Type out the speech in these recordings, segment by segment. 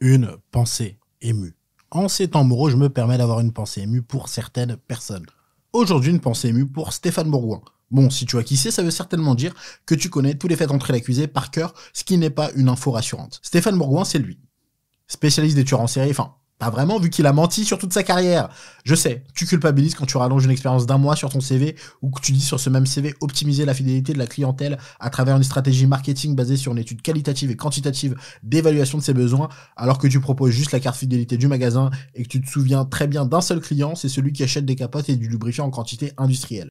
une pensée émue. En ces temps moraux, je me permets d'avoir une pensée émue pour certaines personnes. Aujourd'hui, une pensée émue pour Stéphane Bourgoin. Bon, si tu vois qui c'est, ça veut certainement dire que tu connais tous les faits d'entrée l'accusé par cœur, ce qui n'est pas une info rassurante. Stéphane Bourgoin, c'est lui. Spécialiste des tueurs en série, enfin, pas vraiment, vu qu'il a menti sur toute sa carrière. Je sais, tu culpabilises quand tu rallonges une expérience d'un mois sur ton CV ou que tu dis sur ce même CV optimiser la fidélité de la clientèle à travers une stratégie marketing basée sur une étude qualitative et quantitative d'évaluation de ses besoins, alors que tu proposes juste la carte fidélité du magasin et que tu te souviens très bien d'un seul client, c'est celui qui achète des capotes et du lubrifiant en quantité industrielle.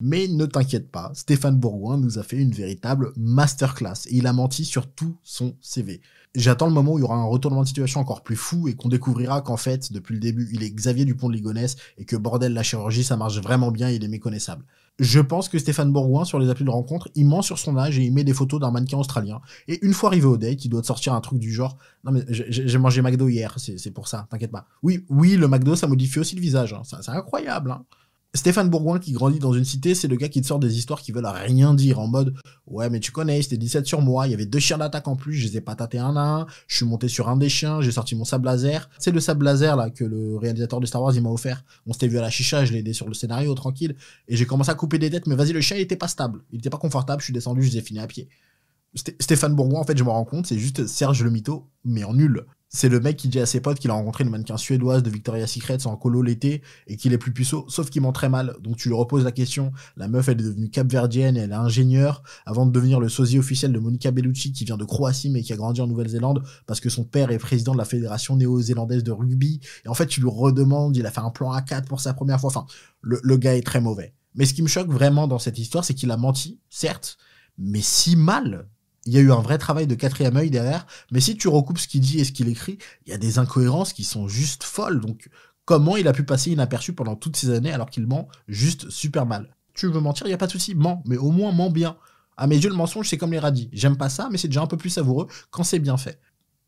Mais ne t'inquiète pas, Stéphane Bourgoin nous a fait une véritable masterclass et il a menti sur tout son CV. J'attends le moment où il y aura un retournement de situation encore plus fou et qu'on découvrira qu'en fait, depuis le début, il est Xavier Dupont de Ligonnès et que bordel, la chirurgie, ça marche vraiment bien et il est méconnaissable. Je pense que Stéphane Bourgoin, sur les applis de rencontre, il ment sur son âge et il met des photos d'un mannequin australien. Et une fois arrivé au date, il doit sortir un truc du genre Non, mais j'ai mangé McDo hier, c'est pour ça, t'inquiète pas. Oui, oui, le McDo, ça modifie aussi le visage. Hein. C'est incroyable. Hein. Stéphane Bourgoin qui grandit dans une cité, c'est le gars qui te sort des histoires qui veulent rien dire en mode ouais mais tu connais, c'était 17 sur moi, il y avait deux chiens d'attaque en plus, je les ai pas tâtés un à un, je suis monté sur un des chiens, j'ai sorti mon sable laser. C'est le sable laser là que le réalisateur de Star Wars il m'a offert. On s'était vu à la chicha, je l'ai aidé sur le scénario tranquille et j'ai commencé à couper des têtes mais vas-y le chien il était pas stable, il était pas confortable, je suis descendu, je les ai fini à pied. Stéphane Bourgoin en fait je me rends compte, c'est juste Serge le mytho mais en nul c'est le mec qui dit à ses potes qu'il a rencontré une mannequin suédoise de Victoria's Secret en colo l'été et qu'il est plus puceau, sauf qu'il ment très mal. Donc tu lui reposes la question. La meuf, elle est devenue capverdienne, elle est ingénieure avant de devenir le sosie officiel de Monica Bellucci qui vient de Croatie mais qui a grandi en Nouvelle-Zélande parce que son père est président de la fédération néo-zélandaise de rugby. Et en fait, tu lui redemandes, il a fait un plan A4 pour sa première fois. Enfin, le, le gars est très mauvais. Mais ce qui me choque vraiment dans cette histoire, c'est qu'il a menti, certes, mais si mal il y a eu un vrai travail de quatrième œil derrière, mais si tu recoupes ce qu'il dit et ce qu'il écrit, il y a des incohérences qui sont juste folles. Donc, comment il a pu passer inaperçu pendant toutes ces années alors qu'il ment juste super mal? Tu veux mentir, il y a pas de souci, ment, mais au moins ment bien. À mes yeux, le mensonge, c'est comme les radis. J'aime pas ça, mais c'est déjà un peu plus savoureux quand c'est bien fait.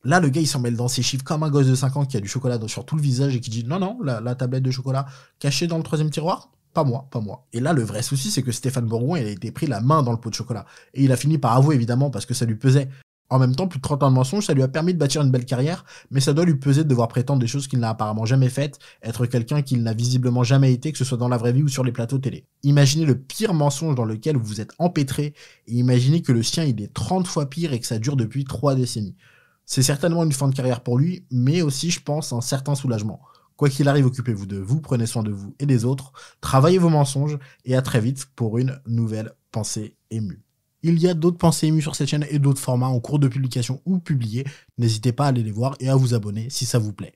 Là, le gars, il s'en mêle dans ses chiffres comme un gosse de 5 ans qui a du chocolat sur tout le visage et qui dit non, non, la tablette de chocolat cachée dans le troisième tiroir, pas moi, pas moi. Et là, le vrai souci, c'est que Stéphane Bourgoin, il a été pris la main dans le pot de chocolat. Et il a fini par avouer, évidemment, parce que ça lui pesait. En même temps, plus de 30 ans de mensonge, ça lui a permis de bâtir une belle carrière, mais ça doit lui peser de devoir prétendre des choses qu'il n'a apparemment jamais faites, être quelqu'un qu'il n'a visiblement jamais été, que ce soit dans la vraie vie ou sur les plateaux télé. Imaginez le pire mensonge dans lequel vous vous êtes empêtré, et imaginez que le sien il est 30 fois pire et que ça dure depuis 3 décennies. C'est certainement une fin de carrière pour lui, mais aussi, je pense, un certain soulagement. Quoi qu'il arrive, occupez-vous de vous, prenez soin de vous et des autres, travaillez vos mensonges et à très vite pour une nouvelle pensée émue. Il y a d'autres pensées émues sur cette chaîne et d'autres formats en cours de publication ou publiés. N'hésitez pas à aller les voir et à vous abonner si ça vous plaît.